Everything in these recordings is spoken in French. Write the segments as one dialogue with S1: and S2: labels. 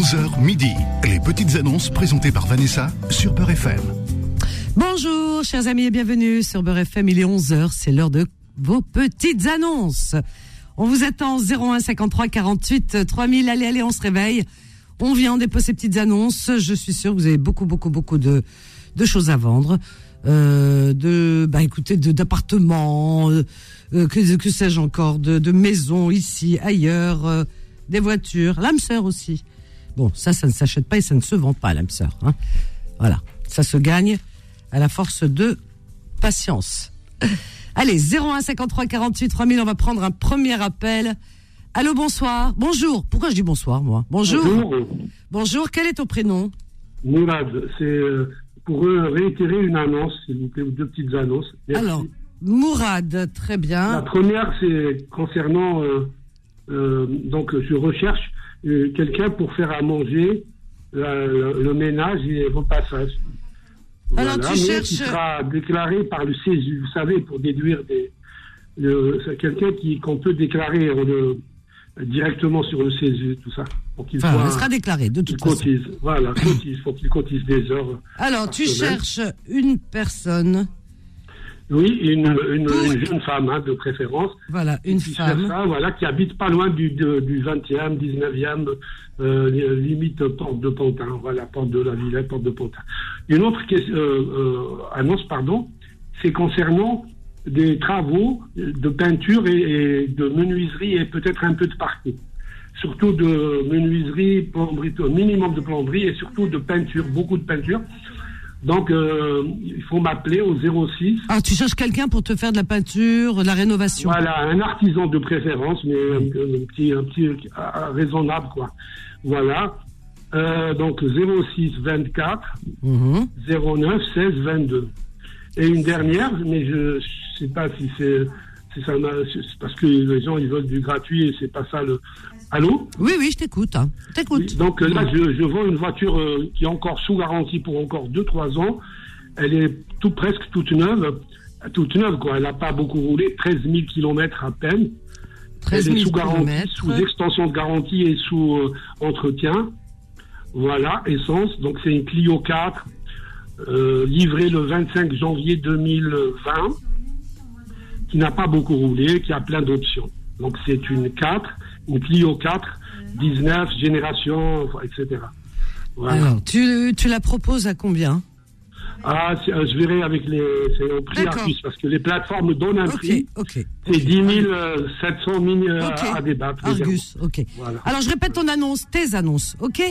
S1: 11h midi. Les petites annonces présentées par Vanessa sur Beurre FM.
S2: Bonjour, chers amis, et bienvenue sur Beurre FM. Il est 11h, c'est l'heure de vos petites annonces. On vous attend 01 53 48 3000. Allez, allez, on se réveille. On vient, on dépose ces petites annonces. Je suis sûr que vous avez beaucoup, beaucoup, beaucoup de, de choses à vendre. Euh, de, bah écoutez, d'appartements, euh, euh, que, sais-je encore, de, de maisons ici, ailleurs, des voitures, l'âme sœur aussi. Bon, ça, ça ne s'achète pas et ça ne se vend pas, l'âme sœur. Hein. Voilà, ça se gagne à la force de patience. Allez, 01 53 48 3000, on va prendre un premier appel. Allô, bonsoir. Bonjour. Pourquoi je dis bonsoir, moi? Bonjour.
S3: Bonjour,
S2: Bonjour, quel est ton prénom?
S3: Mourad. C'est euh, pour euh, réitérer une annonce, s'il vous plaît, ou deux petites annonces. Merci.
S2: Alors, Mourad, très
S3: La
S2: bien.
S3: première, c'est concernant. euh, euh, donc, je recherche euh, quelqu'un pour faire à manger, la- le, le ménage et le repassage.
S2: Alors, tu cherches-
S3: qui sera déclaré par le CESU, vous savez, pour déduire des. quelqu'un qu'on peut déclarer le- directement sur le CESU, tout ça. Pour qu'il
S2: Enfin,
S3: soit-
S2: sera déclarée, de toute façon.
S3: cotise. Voilà, cotise. faut qu'il cotise des heures.
S2: Alors, tu
S3: semaine.
S2: cherches une personne,
S3: Oui, une, une,
S2: Pour-
S3: une jeune femme, hein, de préférence.
S2: voilà, une femme.
S3: ça, voilà, qui habite pas loin du, de- du 20e, 19e, euh, limite porte de Pantin, voilà, porte de la Villette, porte de Pantin. Une autre question, euh, euh, annonce, pardon, c'est concernant des travaux de peinture et, et de menuiserie et peut-être un peu de parquet. Surtout de menuiserie, plomberie, minimum de plomberie et surtout de peinture, beaucoup de peinture. Donc, euh, il faut m'appeler au 06
S2: Ah, tu cherches quelqu'un pour te faire de la peinture, de la rénovation.
S3: voilà, un artisan de préférence, mais un, un petit, un petit euh, raisonnable, quoi. Voilà. Euh, donc 06 24
S2: Mhm.
S3: 09 16 22. Et une dernière, mais je ne sais pas si c'est si ça parce que les gens ils veulent du gratuit et c'est pas ça le. Allô.
S2: Oui, oui, je t'écoute. hein. T'écoute.
S3: Donc euh, là, je, je vends une voiture euh, qui est encore sous garantie pour encore 2-3 ans. Elle est tout presque toute neuve, toute neuve quoi. Elle n'a pas beaucoup roulé, 13 000 kilomètres à peine.
S2: 13
S3: Elle est
S2: 000
S3: sous garantie,
S2: kilomètres.
S3: sous extension de garantie et sous euh, entretien. Voilà, essence. Donc c'est une Clio 4 euh, livrée le 25 janvier 2020, qui n'a pas beaucoup roulé, qui a plein d'options. Donc c'est une 4, une Clio 4, 19 génération, etc. Voilà.
S2: Alors, tu, tu la proposes à combien?
S3: Ah, euh, je verrai avec les, c'est au prix. Argus, parce que les plateformes donnent un
S2: Ok,
S3: prix.
S2: ok.
S3: C'est 10 euh, 700 000 euh,
S2: Ok.
S3: à, à débattre.
S2: Argus, ok.
S3: Voilà.
S2: Alors, je répète ton annonce, tes annonces, ok?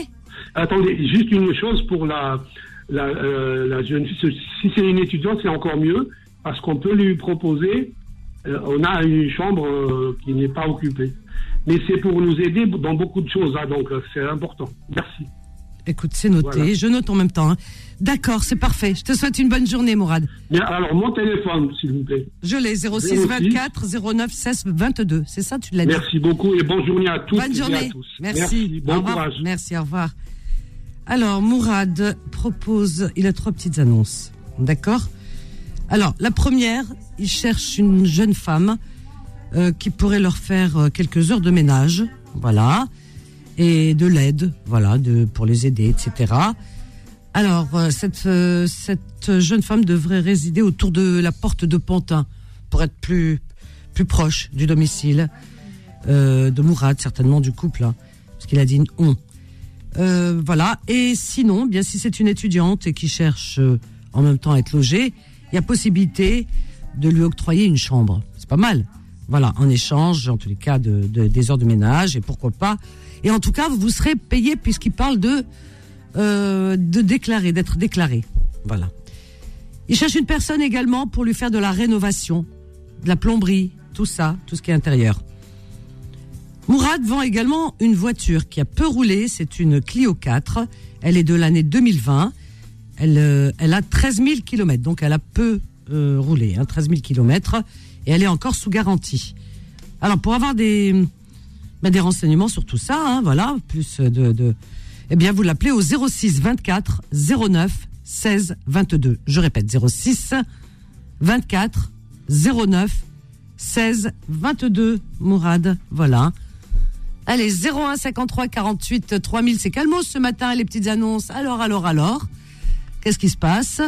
S3: Attendez, juste une chose pour la, la, euh, la jeune fille. Si c'est une étudiante, c'est encore mieux, parce qu'on peut lui proposer, euh, on a une chambre euh, qui n'est pas occupée. Mais c'est pour nous aider dans beaucoup de choses, hein, donc euh, c'est important. Merci.
S2: Écoute, c'est noté,
S3: Voilà.
S2: je note en même temps. hein. D'accord, c'est parfait. Je te souhaite une bonne journée, Mourad.
S3: Mais alors, mon téléphone, s'il vous plaît.
S2: Je l'ai, 06
S3: 06
S2: 24 09 16 22. C'est ça, tu l'as dit
S3: Merci beaucoup et bonne journée à tous
S2: Bonne
S3: et à
S2: journée.
S3: tous.
S2: Merci.
S3: Bon
S2: au
S3: courage.
S2: Merci, au revoir. Alors, Mourad propose, il a trois petites annonces. D'accord? Alors, la première, il cherche une jeune femme euh, qui pourrait leur faire euh, quelques heures de ménage. Voilà. Et de l'aide, voilà, de, pour les aider, etc. Alors, euh, cette, cette jeune femme devrait résider autour de la porte de Pantin pour être plus, plus proche du domicile de Mourad, certainement du couple, hein, parce qu'il a dit on. Voilà. Et sinon, bien si c'est une étudiante et qui cherche en même temps à être logée, il y a possibilité de lui octroyer une chambre. C'est pas mal. Voilà, en échange, en tous les cas, de, de- des heures de ménage et pourquoi pas. Et en tout cas, vous serez payé puisqu'il parle de euh, de déclarer, d'être déclaré. Voilà. Il cherche une personne également pour lui faire de la rénovation, de la plomberie, tout ça, tout ce qui est intérieur. Mourad vend également une voiture qui a peu roulé, c'est une Clio 4. Elle est de l'année 2020. Elle, euh, elle a 13 000 km, donc elle a peu euh, roulé, hein, 13 000 km, et elle est encore sous garantie. Alors pour avoir des, ben, des renseignements sur tout ça, hein, voilà, plus de, de eh bien vous l'appelez au 06 24 09 16 22. Je répète 06 24 09 16 22 Mourad, voilà. Allez, 01 53 48 3000, c'est calmos ce matin, les petites annonces. Alors, alors, alors, qu'est-ce qui se passe?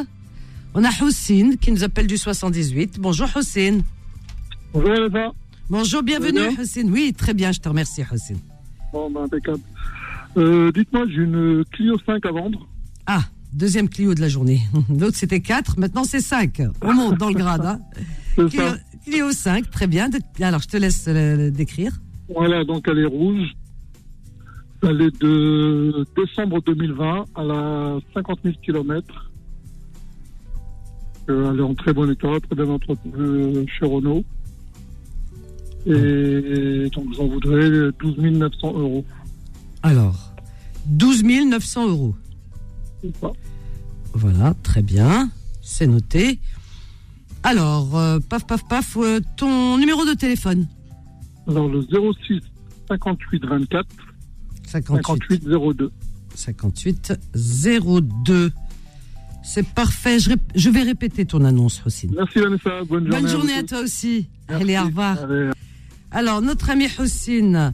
S2: On a Houssine qui nous appelle du 78. Bonjour Houssine.
S4: Bonjour.
S2: Bonjour, bienvenue Houssine. Oui, très bien, je te remercie Houssine.
S4: Bon, ben, impeccable. Euh, Dites-moi, j'ai une Clio 5 à vendre.
S2: Ah, deuxième Clio de la journée. L'autre c'était 4, maintenant c'est 5. On monte dans le grade. Hein. Clio,
S4: ça.
S2: Clio 5, très bien. Alors, je te laisse euh, décrire.
S4: Voilà, donc elle est rouge. Elle est de décembre 2020. Elle a 50 000 km. Euh, elle est en très bon état, très bien entretenue chez Renault. Et donc j'en voudrais 12 900 euros.
S2: Alors, 12 900 euros.
S4: Ça.
S2: Voilà, très bien. C'est noté. Alors, euh, paf, paf, paf, euh, ton numéro de téléphone
S4: Alors le 06 58 24
S2: 58
S4: 58 02.
S2: 58 02. C'est parfait. Je, je vais répéter ton annonce, Houssine.
S4: Merci Vanessa, bonne journée.
S2: Bonne journée à
S4: tous.
S2: toi aussi.
S4: Merci.
S2: Allez, au revoir.
S4: Allez,
S2: Alors, notre ami Houssine,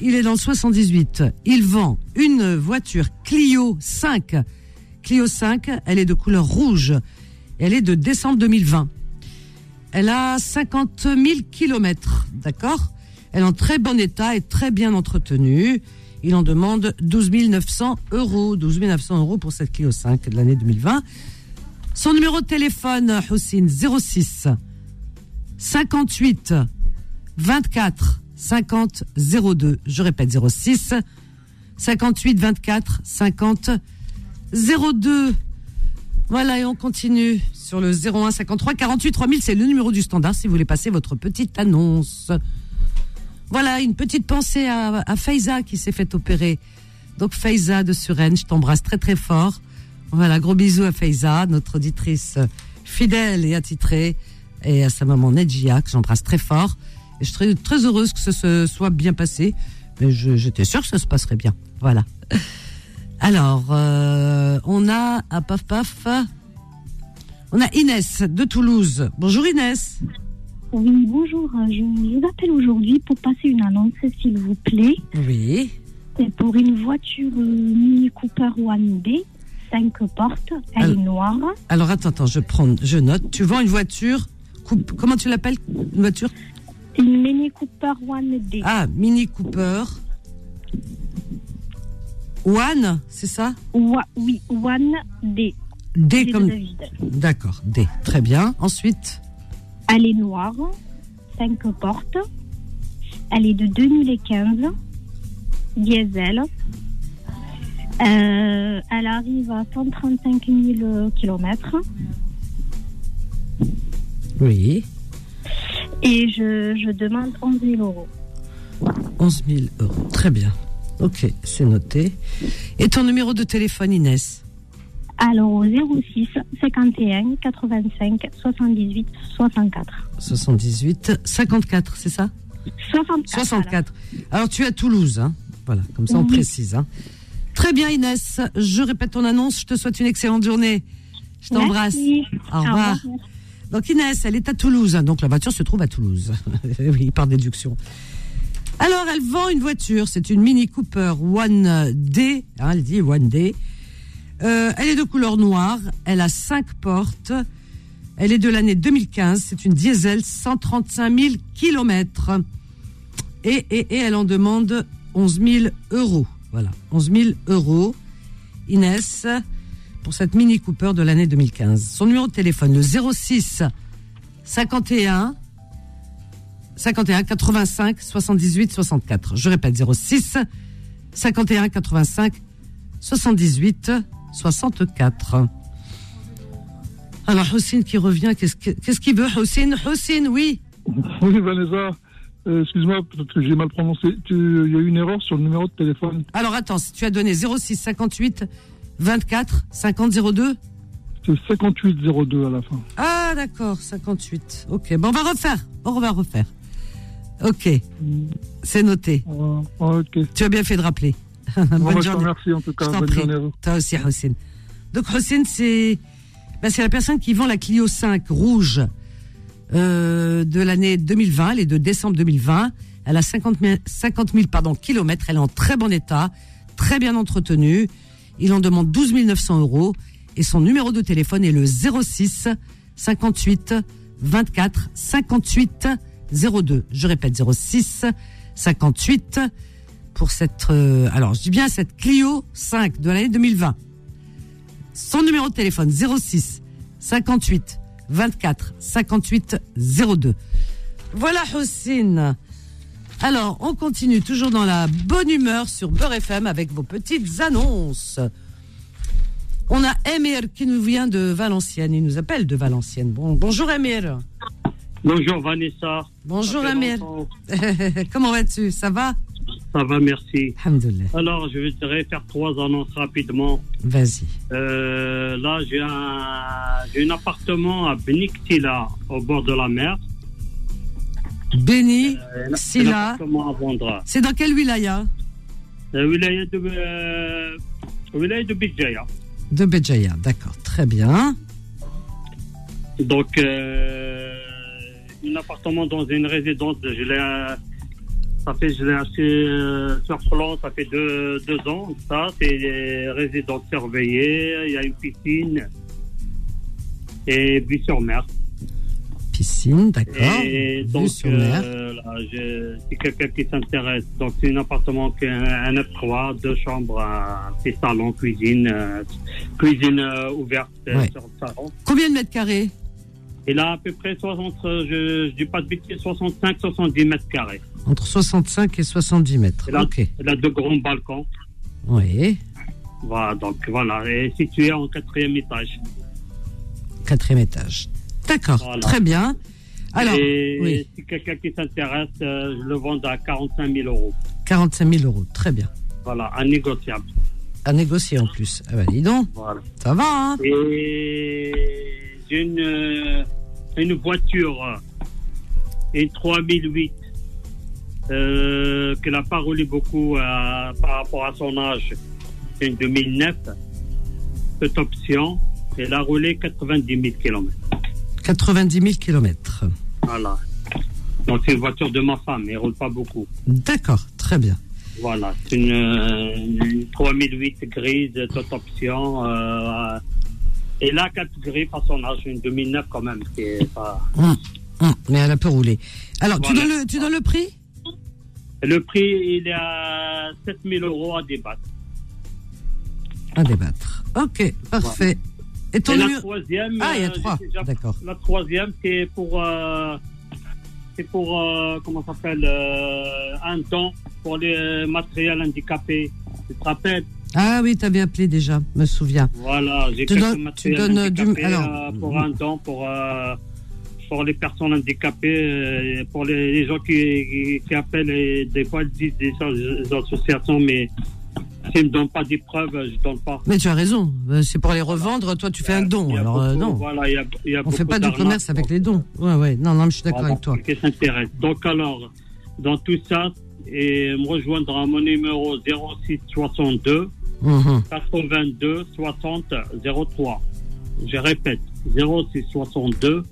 S2: il est dans le 78. Il vend une voiture Clio 5. Clio 5, elle est de couleur rouge. Elle est de décembre 2020. Elle a 50 000 kilomètres, d'accord? Elle est en très bon état et très bien entretenue. Il en demande 12 900 euros. 12 900 euros pour cette Clio 5 de l'année 2020. Son numéro de téléphone, Houssine, 06 58 24 50 02. Je répète 06 58 24 50 02. Voilà, et on continue sur le 01 53 48 3000. C'est le numéro du standard si vous voulez passer votre petite annonce. Voilà, une petite pensée à, Faiza qui s'est fait opérer. Donc Faiza de Suresnes, je t'embrasse très très fort. Voilà, gros bisous à Faiza, notre auditrice fidèle et attitrée, et à sa maman Nedjia, que j'embrasse très fort. Et je suis très, heureuse que ce se soit bien passé. Mais j'étais sûre que ça se passerait bien. Voilà. Alors, euh, on a à paf paf. On a Inès de Toulouse. Bonjour Inès.
S5: Oui, bonjour. Je vous appelle aujourd'hui pour passer une annonce, s'il vous plaît.
S2: Oui.
S5: C'est pour une voiture euh, Mini Cooper One D, 5 portes. Elle
S2: Alors-
S5: est noire.
S2: Alors attends, attends, je prends, je note. Tu vends une voiture. coupe- comment tu l'appelles Une voiture?
S5: Une Mini Cooper One D.
S2: Ah, Mini Cooper. One, c'est ça?
S5: Wa- oui, One D.
S2: D
S5: D
S2: comme. D'accord, D. Très bien. Ensuite,
S5: Elle est noire, 5 portes. Elle est de 2015, diesel. Euh, elle arrive à 135 000 km.
S2: oui,
S5: Et je, je demande 11 000 euros.
S2: 11 000 euros. Très bien. Ok, c'est noté. Et ton numéro de téléphone, Inès
S5: Alors au 06 51 85 78 64.
S2: 78 54, c'est ça
S5: 64.
S2: 64. Alors tu es à Toulouse, hein Voilà, comme ça on
S5: Oui.
S2: précise. Hein. Très bien Inès, je répète ton annonce, je te souhaite une excellente journée. Je t'embrasse.
S5: Merci.
S2: Au revoir. Donc Inès, elle est à Toulouse, donc la voiture se trouve à Toulouse. oui, par déduction. Alors elle vend une voiture, c'est une Mini Cooper One D, hein, elle dit One D. Euh, elle est de couleur noire, elle a cinq portes, elle est de l'année 2015, c'est une diesel 135 000 kilomètres. Et, et, et elle en demande 11 000 euros. Voilà, 11 000 euros. Inès, pour cette Mini Cooper de l'année 2015. Son numéro de téléphone, le 06 51 51 85 78 64. Je répète, 06 51 85 78 64. Alors, Houssine qui revient, qu'est-ce que- qu'est-ce qu'il veut, Houssine Houssine, oui.
S4: Oui, Vanessa, euh, excuse-moi, peut-être que j'ai mal prononcé. Il y a eu une erreur sur le numéro de téléphone.
S2: Alors, attends, si tu as donné 06 58 24 50 02
S4: C'est 5802 à la fin.
S2: Ah, d'accord, 58. Ok, bon, on va refaire. On va refaire. Ok, c'est noté.
S4: Euh, ok.
S2: Tu as bien fait de rappeler.
S4: Bon, bah,
S2: Bonne
S4: je te
S2: journée.
S4: remercie en tout cas.
S2: Je
S4: Bonne
S2: prie.
S4: journée.
S2: Toi aussi, Hossein. Donc, Hossein, c'est ben, la personne qui vend la Clio 5 rouge euh, de l'année 2020. Elle est de décembre 2020. Elle a 50 000, 50 000 pardon, kilomètres. Elle est en très bon état, très bien entretenue. Il en demande 12 900 euros. Et son numéro de téléphone est le 06 58 24 58 02. Je répète 06 58 pour cette euh, alors je dis bien cette Clio 5 de l'année 2020. Son numéro de téléphone 06 58 24 58 02. Voilà Hossein. Alors, on continue toujours dans la bonne humeur sur Beurre FM avec vos petites annonces. On a Emir qui nous vient de Valenciennes. Il nous appelle de Valenciennes. Bon, bonjour Emir.
S6: Bonjour Vanessa.
S2: Bonjour Emir. Comment vas-tu? Ça va?
S6: Ça va, merci. Alors, je voudrais faire trois annonces rapidement.
S2: Vas-y.
S6: Euh, là, j'ai un, j'ai un appartement à Beniktila, au bord de la mer.
S2: Béni,
S6: Euh, vendre.
S2: c'est dans quelle wilaya
S6: Euh, wilaya de, euh, wilaya de Bidjaya.
S2: De Béjaïa, d'accord, très bien.
S6: Donc, euh, un appartement dans une résidence, je l'ai, ça fait, je l'ai acheté euh, sur plan, ça fait deux, deux ans. Ça, c'est une résidence surveillée, il y a une piscine et vue sur mer.
S2: Piscine, d'accord.
S6: Et donc, euh, si quelqu'un qui s'intéresse, donc c'est un appartement qui est un 9-3, deux chambres, un petit salon, cuisine, euh, cuisine euh, ouverte euh,
S2: Ouais.
S6: sur le salon.
S2: Combien de mètres carrés?
S6: Il a à peu près 60, euh, je, je dis pas de bêtises, 65-70 mètres carrés.
S2: Entre 65 et 70 mètres.
S6: Et là-
S2: Ok.
S6: Il a deux grands balcons.
S2: Oui.
S6: Voilà, donc voilà, et situé en quatrième étage.
S2: Quatrième étage. D'accord,
S6: Voilà.
S2: très bien. Alors,
S6: et
S2: oui.
S6: si quelqu'un qui s'intéresse, euh, je le vends à 45 000 euros.
S2: 45 000 euros, très bien.
S6: Voilà, un négociable.
S2: À négocier en plus. Ah bah dis donc,
S6: Voilà.
S2: ça va, hein
S6: Et j'ai une, euh, une voiture, euh, une 3008, euh, qu'elle n'a pas roulé beaucoup euh, par rapport à son âge. C'est une 2009, cette option. Elle a roulé 90 000 km.
S2: 90 000 kilomètres.
S6: Voilà. Donc c'est une voiture de ma femme, elle roule pas beaucoup.
S2: D'accord, très bien.
S6: Voilà, c'est une, euh, une 3008 grise, toute option. Euh, et là, quatre grilles à son âge, une 2009 quand même. Pas...
S2: Hum, hum, mais elle a peu roulé. Alors, tu,
S6: Voilà.
S2: donnes le, tu donnes le prix?
S6: Le prix, il est à 7000 euros à débattre.
S2: À débattre. Ok, parfait. Et ton
S6: Et la troisième,
S2: Ah, il y a
S6: euh,
S2: trois. D'accord.
S6: La troisième, c'est pour, euh, c'est pour, euh, comment ça s'appelle, euh, un don pour les matériels handicapés. Tu te rappelles?
S2: Ah oui, tu avais appelé déjà, me souviens.
S6: Voilà, j'ai
S2: Tu
S6: quelques
S2: donnes- tu
S6: matériels
S2: donnes, euh, du- alors-
S6: euh, pour un don pour, euh, pour les personnes handicapées, euh, pour les, les gens qui, qui, qui appellent et des fois ils disent des, des associations, mais s'ils ne me donnent pas des preuves, je ne donne pas.
S2: Mais tu as raison, euh, c'est pour les revendre, toi tu fais un don. Alors euh,
S6: beaucoup-
S2: non,
S6: Voilà, il y a, il y a
S2: on fait
S6: beaucoup
S2: pas
S6: d'arnaques.
S2: commerce avec les dons. Ouais, ouais, non, non, je suis d'accord
S6: Voilà,
S2: avec toi.
S6: Qui s'intéresse. Donc alors, dans tout ça, et me rejoindre à mon numéro 06 62
S2: Mhm.
S6: 82 60 03. Je répète, 06 62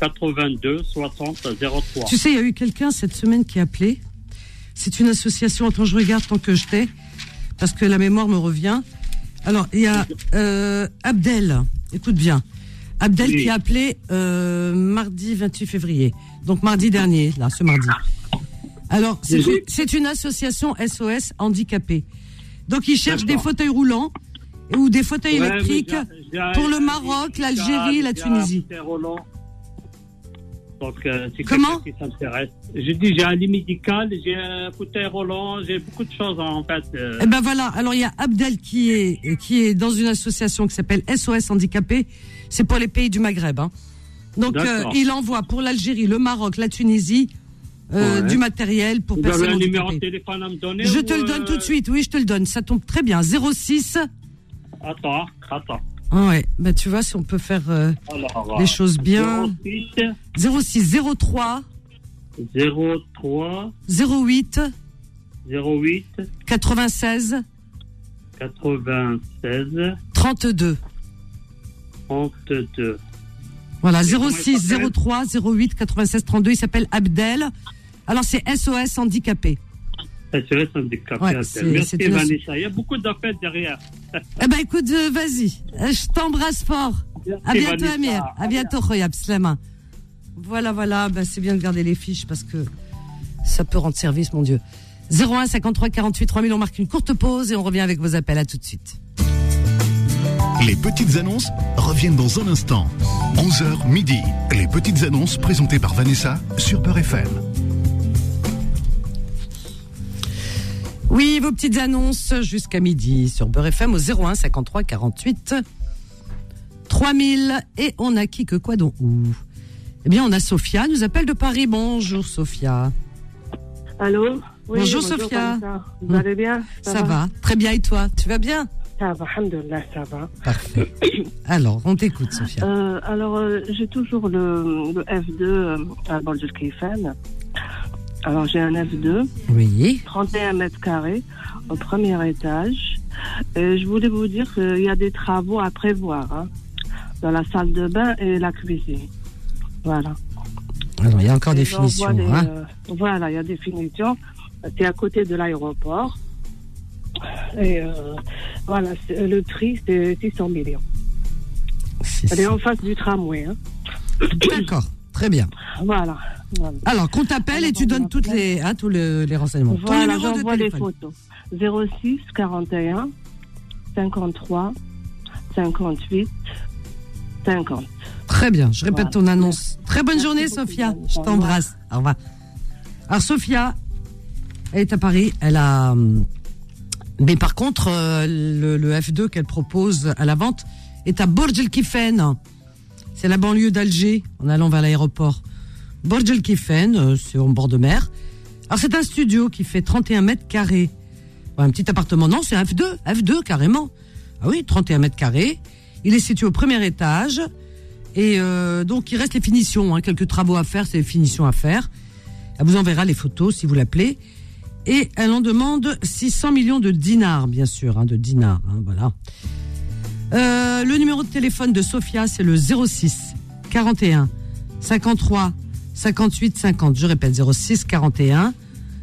S6: 82 60 03.
S2: Tu sais, il y a eu quelqu'un cette semaine qui a appelé. C'est une association. Attends, je regarde tant que je t'ai, parce que la mémoire me revient. Alors, il y a euh, Abdel. Écoute bien. Abdel
S6: Oui.
S2: qui a appelé euh, mardi 28 février. Donc mardi dernier, là, ce mardi. Alors, c'est
S6: Oui.
S2: une, association SOS handicapés. Donc, ils cherchent des fauteuils roulants ou des fauteuils
S6: Ouais,
S2: électriques pour le Maroc, l'Algérie, la Tunisie.
S6: Donc, euh,
S2: Comment
S6: quelqu'un qui s'intéresse. Je dis, j'ai un lit médical, j'ai un fauteuil roulant, j'ai beaucoup de choses en fait. euh,
S2: Eh ben voilà. Alors il y a Abdel qui est qui est dans une association qui s'appelle SOS handicapés. C'est pour les pays du Maghreb. hein. Donc euh, il envoie pour l'Algérie, le Maroc, la Tunisie
S6: Ouais.
S2: du matériel pour
S6: Vous avez
S2: personnes
S6: un numéro de téléphone à me donner
S2: Je te le donne tout de suite. Oui, je te le donne. Ça tombe très bien. 06.
S6: Attends, attends.
S2: Ouais. Ben tu vois si on peut faire euh,
S6: Alors,
S2: les choses bien.
S6: 06
S2: 06 03
S6: 03
S2: 08
S6: 08
S2: 96
S6: 96
S2: 32.
S6: 32.
S2: Voilà,
S6: Et comment il
S2: 06
S6: s'appelle?
S2: 03 08 96 32. Il s'appelle Abdel. Alors, c'est SOS handicapé.
S6: SOS handicapé.
S2: Ouais,
S6: Merci Vanessa. Il y a beaucoup d'appels derrière.
S2: Eh ben, écoute, euh, vas-y. Euh, Je t'embrasse fort. À
S6: Merci,
S2: bientôt,
S6: Vanessa.
S2: Amir. À bientôt, Khoyab Slama. Voilà, voilà. Ben, c'est bien de garder les fiches parce que ça peut rendre service, mon Dieu. 01 53 48 3000. On marque une courte pause et on revient avec vos appels. À tout de suite.
S1: Les petites annonces reviennent dans un instant. 11h midi. Les petites annonces présentées par Vanessa sur Peur FM.
S2: Oui, vos petites annonces jusqu'à midi sur Beurre FM au 01 53 48 3000. Et on a qui que quoi donc où? Eh bien, on a Sophia, nous appelle de Paris. Bonjour Sophia.
S7: Allô? Oui,
S2: Bonjour, Sophia.
S7: Vous allez bien?
S2: Ça, va Très bien et toi? Tu vas bien?
S7: Ça va, alhamdoulilah, ça va.
S2: Parfait. Alors, on t'écoute Sophia.
S7: Euh, alors, euh, j'ai toujours le, le F2 euh, à Al Khalifa. Alors, j'ai un F2,
S2: Oui.
S7: 31 mètres carrés, au premier étage. Et je voulais vous dire qu'il y a des travaux à prévoir hein, dans la salle de bain et la cuisine. Voilà.
S2: Alors, il y a encore des
S7: Et
S2: finitions.
S7: des,
S2: hein.
S7: euh, voilà, il y a des finitions. C'est à côté de l'aéroport. Et euh, voilà, le prix, c'est 600 millions.
S2: C'est
S7: Elle est en face du tramway. Hein.
S2: D'accord. Très bien.
S7: Voilà. Voilà.
S2: Alors, qu'on t'appelle et tu donnes toutes les, hein, tous le- les renseignements. Ton
S7: Voilà,
S2: numéro de
S7: j'envoie les
S2: téléphone.
S7: photos. 06 41 53 58 50.
S2: Très bien, je répète
S7: Voilà.
S2: ton annonce. Très bonne
S7: Merci
S2: journée, Sophia. Je t'embrasse. Au revoir. Alors, Sophia, elle est à Paris. Elle a. hum, Mais par contre, euh, le, le F2 qu'elle propose à la vente est à Borj El Kifen. C'est la banlieue d'Alger, en allant vers l'aéroport. Borj El Kifen, euh, c'est au bord de mer. Alors, c'est un studio qui fait 31 mètres carrés. Un petit appartement. Non, c'est un F2. F2, carrément. Ah oui, 31 mètres carrés. Il est situé au premier étage. Et euh, donc, il reste les finitions, hein, quelques travaux à faire, c'est les finitions à faire. Elle vous enverra les photos si vous l'appelez. Et elle en demande 600 millions de dinars, bien sûr, hein, de dinars, hein, voilà. Euh, le numéro de téléphone de Sophia, c'est le 06 41 53 58 50. Je répète, 06 41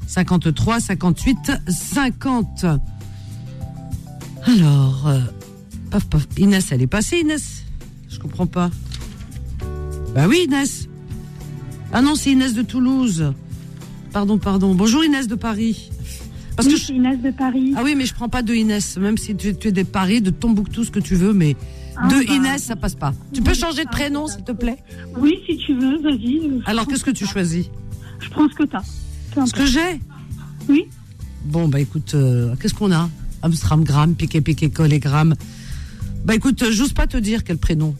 S2: 53 58 50. Alors, euh, paf, paf. Inès, elle est passée, Inès? Je comprends pas. Bah oui, Inès. Ah non, c'est Inès de Toulouse. Pardon, pardon. Bonjour Inès de Paris. Parce
S5: oui,
S2: que je-
S5: Inès de Paris.
S2: Ah oui, mais je prends pas de Inès, même si tu, tu es de Paris, de Tombouctou, ce que tu veux, mais
S5: Ah,
S2: de
S5: bah.
S2: Inès, ça passe pas. Tu peux changer de prénom, s'il te plaît?
S5: Oui, si tu veux, vas-y.
S2: Alors, qu'est-ce que tu choisis?
S5: Je prends ce que t'as.
S2: Ce que j'ai?
S5: Oui.
S2: Bon, bah écoute, euh, qu'est-ce qu'on a? Amstramgram, piqué, piqué, collégramme. Bah écoute, euh, j'ose pas te dire quel prénom.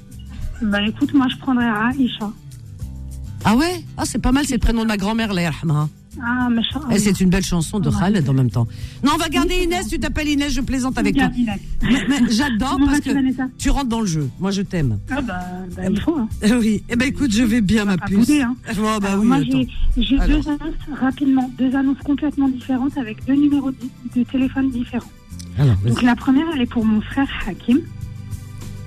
S5: Bah écoute, moi je prendrais Aïcha.
S2: Ah ouais? Ah, c'est pas mal, c'est le prénom de ma grand-mère, la yarhamha.
S5: Ah.
S2: Et c'est une belle chanson de
S5: Ouais.
S2: Khaled en même temps. Non, on va garder Inès, tu t'appelles Inès, je plaisante avec toi. J'adore parce que
S5: Vanessa
S2: tu rentres dans le jeu. Moi, je t'aime.
S5: Ah bah, bah, il faut. Hein.
S2: Eh Oui, eh ben écoute, je vais bien, ma puce.
S5: bouder, hein.
S2: Oh, bah
S5: Alors,
S2: oui,
S5: moi, j'ai deux annonces, rapidement, deux annonces complètement différentes avec deux numéros de, de téléphone différents.
S2: Alors.
S5: Donc la première, elle est pour mon frère Hakim.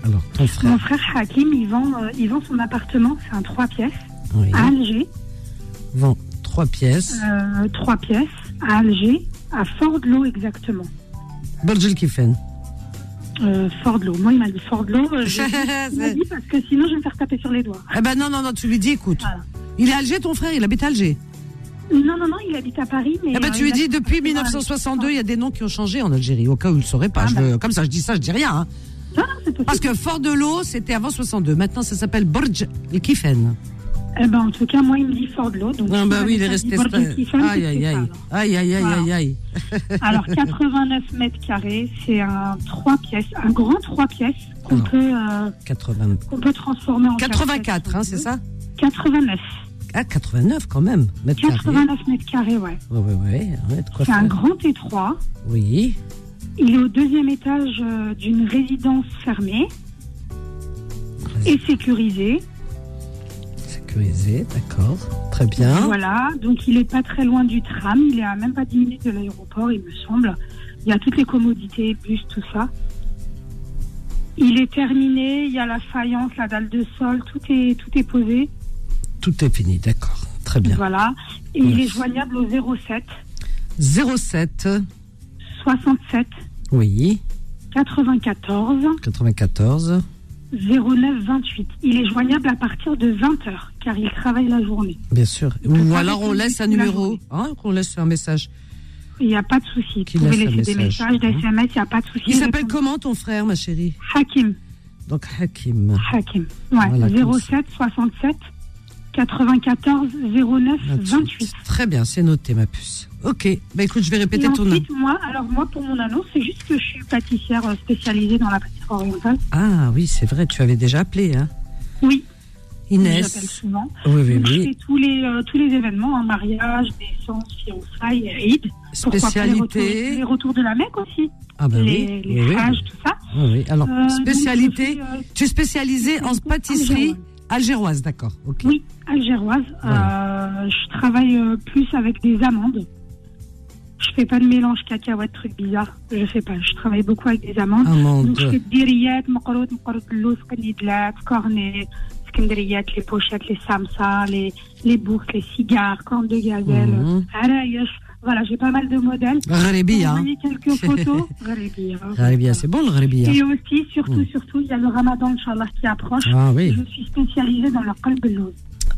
S2: Alors, ton frère.
S5: Mon frère Hakim, il vend, euh, il vend son appartement, c'est un trois pièces,
S2: Oui.
S5: à Alger.
S2: Vend trois pièces.
S5: Euh, trois pièces, à Alger, à Ford-Lo exactement.
S2: Burj Kifen.
S5: Euh, Ford-Lo. Moi, il m'a dit Ford-Lo. euh, il m'a dit parce que sinon, je vais me faire taper sur les doigts.
S2: Eh ben non, non, non, tu lui dis, écoute.
S5: Voilà.
S2: Il est à Alger, ton frère, il habite à Alger.
S5: Non, non, non, il habite à Paris. Mais,
S2: Eh ben
S5: euh,
S2: tu lui dis, depuis
S5: Voilà.
S2: 1962, il y a des noms qui ont changé en Algérie, au cas où il ne saurait pas.
S5: Ah
S2: Je veux- comme ça, je dis ça, je dis rien. hein.
S5: Non, non, c'est possible.
S2: Parce que Fort de l'eau, c'était avant 62. Maintenant, ça s'appelle Burj Kifen.
S5: Eh ben, en tout cas, moi, il me dit. Donc,
S2: Ah
S5: si
S2: bah oui, il est resté. Aïe, aïe, aïe. Aïe, aïe, aïe, aïe, aïe.
S5: Alors, 89 mètres carrés, c'est un 3 pièces, un grand 3 pièces qu'on peut, euh,
S2: 80.
S5: qu'on peut transformer en
S2: 84, hein, c'est ça?
S5: 89.
S2: Ah, 89 quand même. Mètres carrés.
S5: 89 mètres carrés, ouais.
S2: Ouais, ouais, ouais. ouais, de
S5: C'est un grand étroit.
S2: Oui.
S5: Il est au deuxième étage euh, d'une résidence fermée et sécurisée.
S2: Sécurisé, d'accord. Très bien.
S5: Voilà, donc il est pas très loin du tram, il est à même pas 10 minutes de l'aéroport, il me semble. Il y a toutes les commodités, bus, tout ça. Il est terminé, il y a la faïence, la dalle de sol, tout est, tout est posé.
S2: Tout est fini, d'accord. Très bien.
S5: Voilà. Et il est joignable au 07
S2: 07,
S5: 67
S2: oui,
S5: 94
S2: 94.
S5: 09 28. Il est joignable à partir de 20h, car il travaille la journée.
S2: Bien sûr. Ou alors on laisse un numéro, hein, qu'on laisse un message.
S5: Il n'y a pas de souci. Vous pouvez laisser des
S2: message.
S5: messages, des
S2: Mhm.
S5: SMS, il n'y a pas de souci.
S2: Il s'appelle comment ton frère, ma chérie?
S5: Hakim.
S2: Donc Hakim.
S5: Hakim. Ouais.
S2: Voilà, comme
S5: 07 67 94 09 28.
S2: Très bien, c'est noté, ma puce. Ok, bah écoute, je vais répéter ton nom.
S5: moi, alors moi, pour mon annonce, c'est juste que je suis pâtissière spécialisée dans la pâtisserie orientale.
S2: Ah oui, c'est vrai, tu avais déjà appelé, hein
S5: Oui,
S2: Inès.
S5: Souvent. Je fais tous les, euh, tous les événements, hein, mariage, naissance, fiançailles, Eid. Spécialité. Les retours, les retours, de la Mecque aussi.
S2: Ah, ben
S5: les,
S2: oui.
S5: Les
S2: oui,
S5: tout ça.
S2: Ah, oui, Alors,
S5: euh,
S2: spécialité.
S5: Euh,
S2: tu es spécialisée en pâtisserie algéroise, d'accord.
S5: Oui, algéroise. Je travaille plus avec des amandes. Je fais pas de mélange cacahuète, truc bizarre. Je fais pas. Je travaille beaucoup avec des amandes.
S2: Amandes.
S5: Donc, je fais des rillettes, makarot, makarot, l'os, cornet, skandriyat, les pochettes, les samsa, les, les boucles, les cigares, cornes de gazelle,
S2: Mhm.
S5: arayesh. Voilà, j'ai pas mal de modèles.
S2: Gharibia.
S5: Envoyez quelques photos. Gharibia.
S2: Gharibia, c'est bon le Gharibia.
S5: Et aussi, surtout,
S2: Mhm.
S5: surtout, il y a le ramadan, Inch'Allah, qui approche.
S2: Ah oui.
S5: Je suis spécialisée dans le qalb al-louz.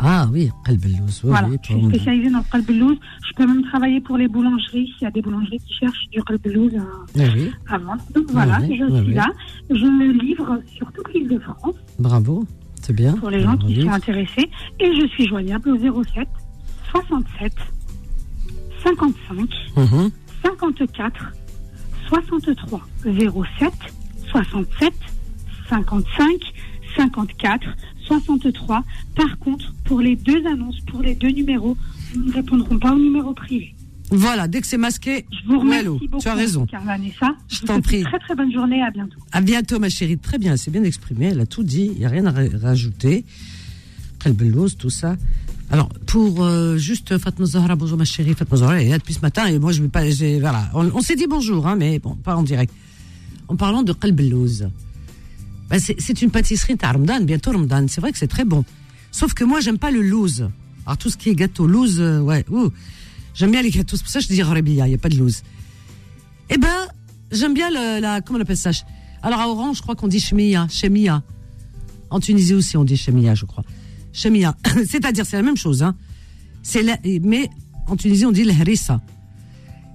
S2: Ah oui, Qalb al-Louz, oui,
S5: Voilà,
S2: oui,
S5: je suis spécialisée dans le qalb al-louz. Je peux même travailler pour les boulangeries, s'il y a des boulangeries qui cherchent du qalb al-louz à,
S2: Oui, oui,
S5: à vendre. Donc voilà,
S2: oui,
S5: je
S2: oui,
S5: suis là. Je me livre sur toute l'île de France
S2: bravo, c'est bien.
S5: pour les gens qui sont intéressés. Et je suis joignable au 07 67 55
S2: Mhm.
S5: 54 63 07 67 55 54 63. Par contre, pour les deux annonces, pour les deux numéros, nous ne répondrons pas au numéro privé.
S2: Voilà, dès que c'est masqué,
S5: Je vous remercie beaucoup,
S2: tu as raison.
S5: Vanessa.
S2: Je t'en prie.
S5: Très très bonne journée, à bientôt.
S2: À bientôt, ma chérie. Très bien, c'est bien exprimé. Elle a tout dit. Il n'y a rien à ra- rajouter. Qalbelouz, tout ça. Alors, pour euh, juste Fatma Zahra, bonjour ma chérie. Fatma Zahra, elle est là depuis ce matin et moi, je vais pas. Voilà. On, on s'est dit bonjour, hein, mais bon, pas en direct. En parlant de Qalbelouz, ben, c'est c'est une pâtisserie de Ramadan, bientôt Ramadan. C'est vrai que c'est très bon. Sauf que moi, j'aime pas le louz. Alors, tout ce qui est gâteau, louz, euh, ouais, ouh. J'aime bien les gâteaux. C'est pour ça que je dis Rabia, il n'y a pas de louz. Eh ben, j'aime bien la. Comment on appelle ça? Alors à Oran, je crois qu'on dit chemia, chemia. En Tunisie aussi, on dit chemia, je crois. Chemia. C'est-à-dire, c'est la même chose, hein. C'est mais en Tunisie, on dit le harissa.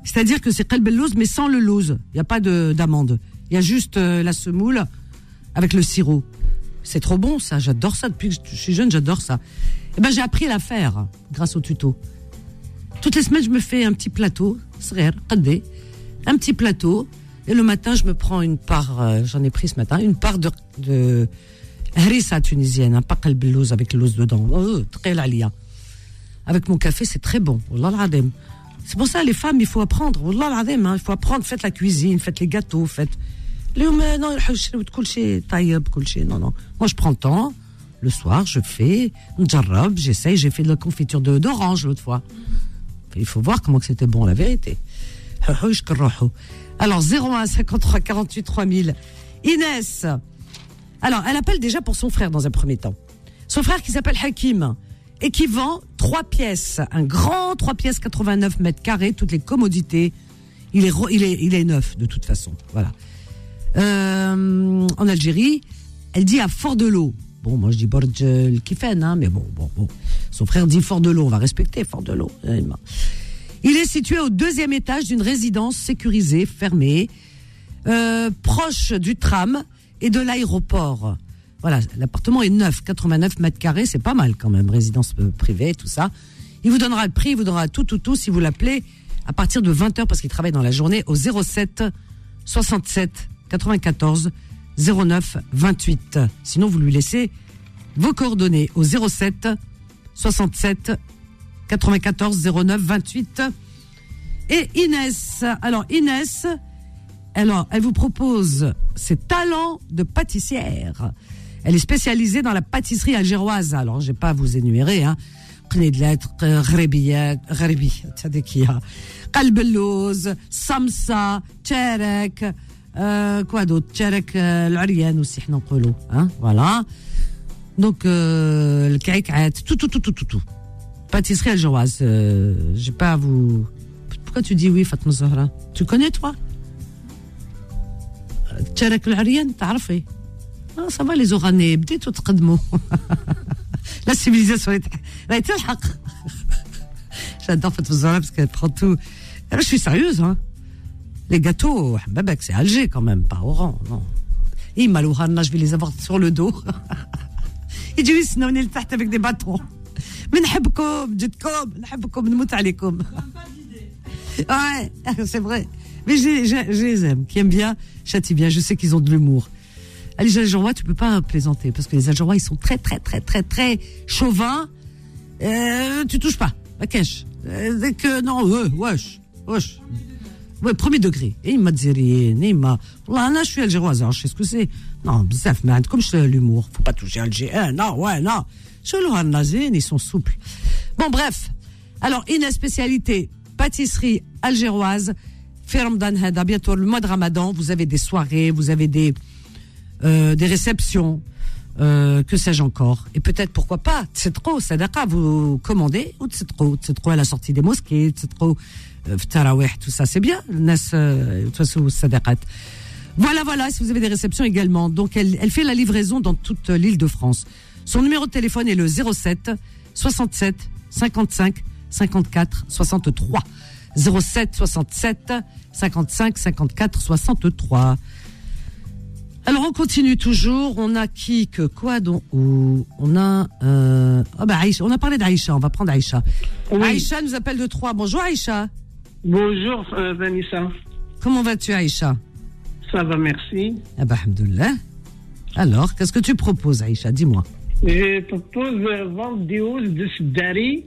S2: C'est-à-dire que c'est qalb louz, mais sans le louz. Il n'y a pas de- d'amande. Il y a juste euh, la semoule avec le sirop. C'est trop bon, ça. J'adore ça. Depuis que je suis jeune, j'adore ça. Eh ben, j'ai appris à la faire grâce au tuto. Toutes les semaines, je me fais un petit plateau, un petit plateau. Et le matin, je me prends une part, euh, j'en ai pris ce matin, une part de, de harissa tunisienne, un paqal blouze avec l'os dedans. Oh, très lalia. Avec mon café, c'est très bon. C'est pour ça, les femmes, il faut apprendre. Hein, il faut apprendre. Faites la cuisine, faites les gâteaux, faites. Non, non. Moi, je prends le temps. Le soir, je fais. J'essaye. J'ai fait de la confiture d'orange l'autre fois il faut voir comment c'était bon la vérité. Alors 01 53 48 3000 Inès. Alors elle appelle déjà pour son frère dans un premier temps. Son frère qui s'appelle Hakim et qui vend trois pièces un grand trois pièces 89 mètres carrés toutes les commodités. Il est il est il est neuf de toute façon. Voilà. Euh, en Algérie, elle dit à Fort de l'eau. Bon, moi je dis Borj el Kifen, hein, mais bon, bon, bon. Son frère dit Fort de l'eau, on va respecter Fort de l'eau. Il est situé au deuxième étage d'une résidence sécurisée, fermée, euh, proche du tram et de l'aéroport. Voilà, l'appartement est neuf, 89 mètres carrés, c'est pas mal quand même, résidence euh, privée, tout ça. Il vous donnera le prix, il vous donnera tout, tout, tout, si vous l'appelez à partir de 20h parce qu'il travaille dans la journée au 07 67 94 09 28. Sinon, vous lui laissez vos coordonnées au 07 67 94 09 28. Et Inès, alors Inès, alors elle vous propose ses talents de pâtissière. Elle est spécialisée dans la pâtisserie algéroise. Alors, je vais pas à vous énumérer, hein. قنيدلات غريبيات غريبيات هذيك هي قلب اللوز سمسة تشارك euh, quoi d'autre تشارك euh, العريان aussi حنا نقولوا hein voilà donc euh, الكعكعات tout tout tout tout tout tout Pâtisserie algéroise. Euh, J'ai pas à vous. Pourquoi tu dis oui, Fatma Zahra Tu connais, toi تشارك العريان تعرفي Ah, ça va les Oranais, بديتوا تقدموا. La civilisation est. راهي تلحق. J'adore Fatma Zahra parce qu'elle prend tout. Ah, Je suis sérieuse, hein. Les gâteaux, ah, c'est Alger quand même, pas Oran, non. Et Malouhanna, je vais les avoir sur le dos. Ils disent, non, on est avec des bâtons. Mais n'habkoum, j'tkoum, n'habkoum, n'mout alikum. Ouais, c'est vrai. Mais je, je, les aime, qui aiment bien, châtie bien, je sais qu'ils ont de l'humour. Les Algerois, tu peux pas plaisanter, parce que les Algerois, ils sont très, très, très, très, très chauvins. Euh, tu touches pas, la cache. Euh, dès que, non, euh, wesh, wesh. Ouais, premier degré. Et il m'a dit rien, il m'a. Je suis algéroise, je sais ce que c'est. Non, bzaf, man, comme je l'humour. Faut pas toucher Alger. Hein, non, ouais, non. Chez le Hanazine, ils sont souples. Bon, bref. Alors, une spécialité, pâtisserie algéroise. Ferme d'Anhada, bientôt le mois de Ramadan. Vous avez des soirées, vous avez des, euh, des réceptions, euh, que sais-je encore. Et peut-être, pourquoi pas, trop, sadaqa, vous commandez, ou trop, trop à la sortie des mosquées, trop, tarawih, tout ça, c'est bien, nas, de toute façon, sadaqat. Voilà, voilà, si vous avez des réceptions également. Donc, elle, elle fait la livraison dans toute l'île de France. Son numéro de téléphone est le 07 67 55 54 63. 07 67 55 54 63. Alors on continue toujours. On a qui que quoi donc on a euh, ah bah Aïcha. On a parlé d'Aïcha. On va prendre Aïcha.
S8: Oui.
S2: Aïcha nous appelle de Troyes. Bonjour Aïcha.
S8: Bonjour euh, Vanessa,
S2: Comment vas-tu Aïcha
S8: ça va merci.
S2: Ah bah. Alors qu'est-ce que tu proposes Aïcha Dis-moi.
S8: Je propose euh, vendre des housses de Sdari.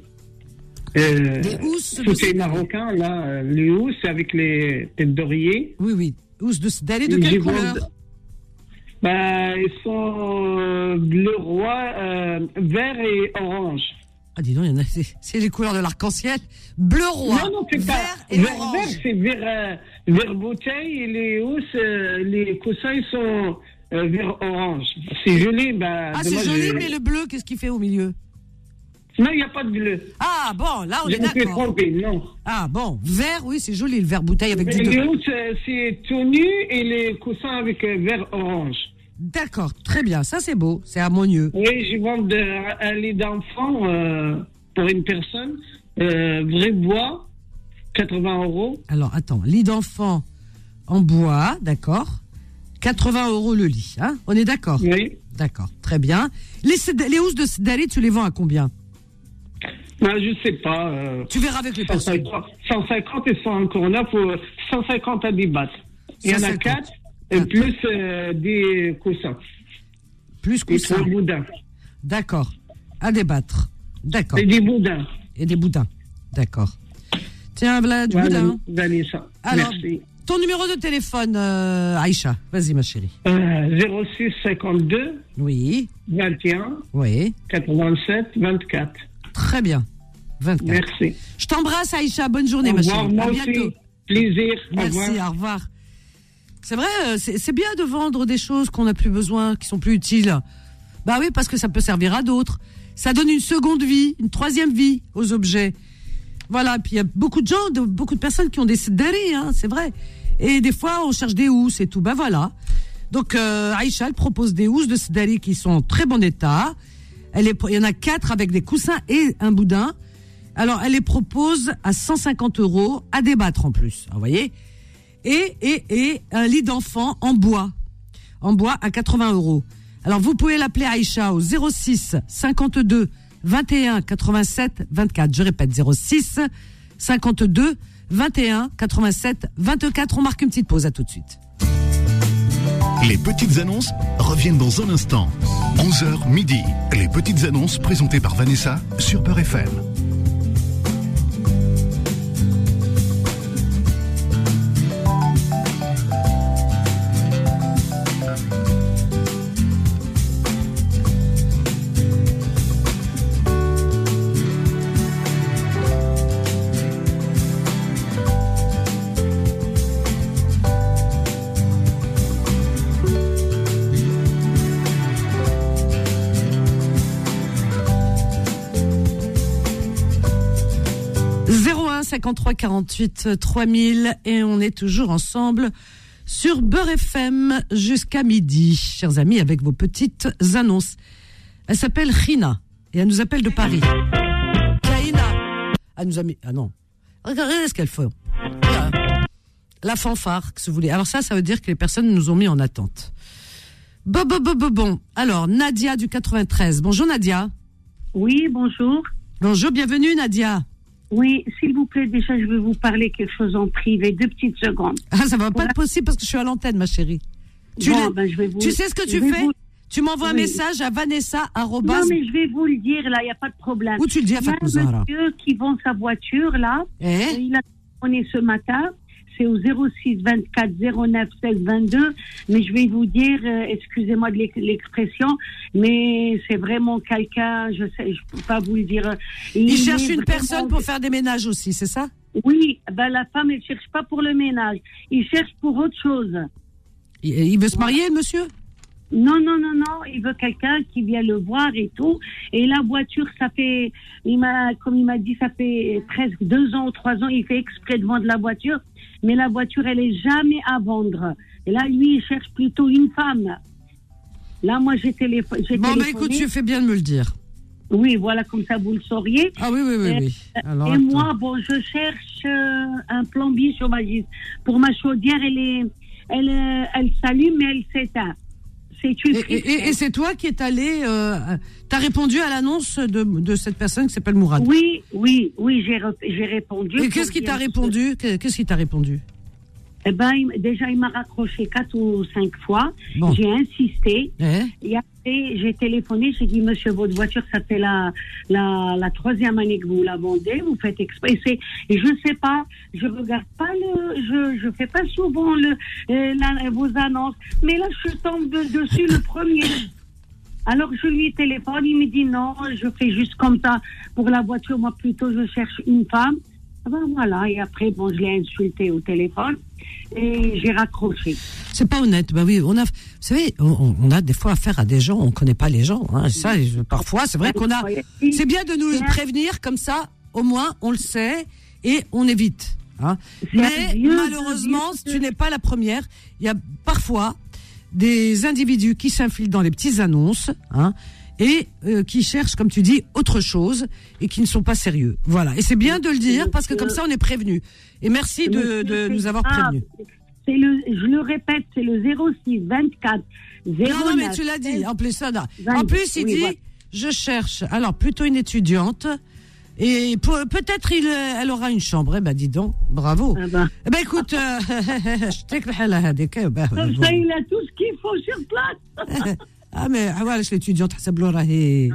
S8: Euh,
S2: Des housses de
S8: Tout est
S2: Sdari.
S8: marocain là, euh, les housses avec les têtes d'oreiller.
S2: Oui oui. Ous de d'aller de quelle couleur
S8: de- Bah, ils sont euh, bleu roi, euh, vert et orange.
S2: Ah dis donc, il y en a. c'est- les couleurs de l'arc-en-ciel. Bleu roi.
S8: non, non, c'est
S2: vert
S8: pas
S2: et
S8: vert,
S2: orange.
S8: vert, c'est vert, euh, vert bouteille et les housses, euh, les coussins ils sont euh, vert orange. C'est joli, bah.
S2: Ah c'est joli,
S8: je-
S2: mais le bleu, qu'est-ce qu'il fait au milieu?
S8: Non, il n'y a pas de bleu.
S2: Ah bon, là on
S8: Je
S2: est d'accord.
S8: non.
S2: Ah bon, vert, oui, c'est joli, le vert bouteille avec
S8: Mais
S2: du
S8: les housses, c'est tout nu et les coussins avec vert orange.
S2: D'accord, très bien, ça c'est beau, c'est harmonieux.
S8: Oui, je vends un lit d'enfant euh, pour une personne, euh, vrai bois, 80 euros.
S2: Alors attends, lit d'enfant en bois, d'accord 80 euros le lit, hein On est d'accord
S8: Oui.
S2: D'accord, très bien. Les, housses de Sédali, tu les vends à combien?
S8: Ben, je sais pas. euh,
S2: Tu verras avec les personnes.
S8: 150, 150 et 100 encore neuf, ou 150 à débattre. Il y en a
S2: 150.
S8: 4, et plus euh, des coussins.
S2: Plus
S8: Et
S2: coussins.
S8: trois boudins.
S2: D'accord, à débattre. D'accord.
S8: Et des boudins.
S2: Et des boudins. D'accord. Tiens, voilà du
S8: Voilà,
S2: boudin.
S8: Vanessa.
S2: Alors,
S8: Merci.
S2: ton numéro de téléphone, euh, Aïcha. Vas-y, ma chérie.
S8: Euh, 06 52
S2: Oui,
S8: 21
S2: oui.
S8: 87 24.
S2: Très bien. 24.
S8: Merci.
S2: Je t'embrasse, Aïcha. Bonne journée,
S8: Au
S2: ma chérie.
S8: moi
S2: à
S8: aussi.
S2: bientôt.
S8: Plaisir. Au
S2: Merci,
S8: revoir.
S2: au revoir. C'est vrai, euh, c'est bien de vendre des choses qu'on n'a plus besoin, qui sont plus utiles. Bah oui, parce que ça peut servir à d'autres. Ça donne une seconde vie, une troisième vie aux objets. Voilà, puis il y a beaucoup de gens, de, beaucoup de personnes qui ont des sidari, hein, c'est vrai. Et des fois, on cherche des housses et tout. Ben voilà. Donc, euh, Aïcha, elle propose des housses de sidari qui sont en très bon état. Elle est, il y en a quatre avec des coussins et un boudin. Alors, elle les propose à 150 euros, à débattre en plus. Vous voyez et, et, et un lit d'enfant en bois. En bois à 80 euros. Alors, vous pouvez l'appeler Aïcha au 06 52 21 87 24. Je répète, 06 52 21 87 24. On marque une petite pause. À tout de suite.
S1: Les petites annonces reviennent dans un instant. 11h midi. Les petites annonces présentées par Vanessa sur Peur FM.
S2: 53 48 3000 et on est toujours ensemble sur Beurre FM jusqu'à midi, chers amis, avec vos petites annonces. Elle s'appelle Rina et elle nous appelle de Paris. Kaina. Elle nous a mis. Ah non. Regardez ce qu'elle fait. La fanfare, que vous voulez. Alors ça, ça veut dire que les personnes nous ont mis en attente. Bon, bon, bon, bon, bon. Alors, Nadia du 93. Bonjour Nadia.
S9: Oui, bonjour.
S2: Bonjour, bienvenue Nadia.
S9: Oui, s'il vous plaît, déjà, je vais vous parler quelque chose en privé. Deux petites secondes.
S2: Ah, ça va pas être possible parce que je suis à l'antenne, ma chérie. Tu,
S9: Bon, ben, je vais vous-
S2: tu sais ce que tu fais?
S9: vous-
S2: Tu m'envoies un message à Vanessa
S9: Non, mais je vais vous le dire, là, il n'y a pas de problème.
S2: Où tu le dis à
S9: Il y a
S2: Fatma
S9: un monsieur qui vend sa voiture, là.
S2: Eh?
S9: Il a téléphoné ce matin. C'est au 06 24 09 16 22. Mais je vais vous dire, euh, excusez-moi de l'ex- l'expression, mais c'est vraiment quelqu'un, je sais, je peux pas vous le dire.
S2: Il cherche une personne pour faire des ménages aussi, c'est ça?
S9: Oui, ben la femme, elle cherche pas pour le ménage. Il cherche pour autre chose.
S2: il, il veut se marier, monsieur?
S9: Non, non, non, non. Il veut quelqu'un qui vient le voir et tout. Et la voiture, ça fait, il m'a, comme il m'a dit, ça fait presque deux ans ou trois ans. Il fait exprès de vendre la voiture, mais la voiture, elle est jamais à vendre. Et là, lui, il cherche plutôt une femme. Là, moi, j'ai téléphone. j'ai
S2: Bon, bah
S9: téléphoné.
S2: écoute, tu fais bien de me le dire.
S9: Oui, voilà, comme ça, vous le sauriez.
S2: Ah oui, oui, oui,
S9: Euh,
S2: oui. Alors,
S9: et
S2: attends.
S9: moi, bon, je cherche euh, un plombier chauffagiste. Pour ma chaudière, elle est, elle, euh, elle s'allume, mais elle s'éteint. C'est une
S2: Et, et- et- et c'est toi qui es allé. Euh, T'as répondu à l'annonce de, de cette personne qui s'appelle Mourad?
S9: Oui, oui, oui, j'ai répondu.
S2: Et qu'est-ce qui t'a répondu? Qu'est- Qu'est-ce qui t'a répondu?
S9: Eh ben, déjà, il m'a raccroché quatre ou cinq fois.
S2: Bon.
S9: J'ai insisté.
S2: Eh?
S9: Et après, j'ai téléphoné. J'ai dit, monsieur, votre voiture, ça fait la, la, la troisième année que vous la vendez. Vous faites exprès. Et je sais pas, je regarde pas le, je, je fais pas souvent le, euh, la- vos annonces. Mais là, je tombe de- dessus le premier. Alors je lui téléphone, il me dit non, je fais juste comme ça pour la voiture. Moi plutôt je cherche une femme. Ah ben voilà, et après bon je l'ai insulté au téléphone et j'ai raccroché.
S2: C'est pas honnête. Bah oui, on a. Vous savez, on, on a des fois affaire à des gens, on connaît pas les gens. Hein, ça, parfois, c'est vrai qu'on a. C'est bien de nous prévenir comme ça. Au moins, on le sait et on évite. Hein. Mais malheureusement, tu n'es pas la première. Il y a parfois des individus qui s'infilent dans les petites annonces. Hein, et euh, qui cherchent, comme tu dis, autre chose et qui ne sont pas sérieux. Voilà. Et c'est bien de le dire parce que comme ça, on est prévenu. Et merci de, nous avoir prévenus.
S9: Je le répète, c'est le 06 24 09.
S2: Non, non, mais tu l'as dit. En plus, ça, en plus, il dit, je cherche. Alors, plutôt une étudiante. Et peut-être euh, elle aura une chambre. Eh ben, dis donc, bravo.
S9: Ah bah.
S2: Eh ben, écoute, euh, je t'ai que la
S9: bah,
S2: bon.
S9: il a tout ce qu'il faut sur place.
S2: Ah, mais عوالاش l'étudiante حسب له راهي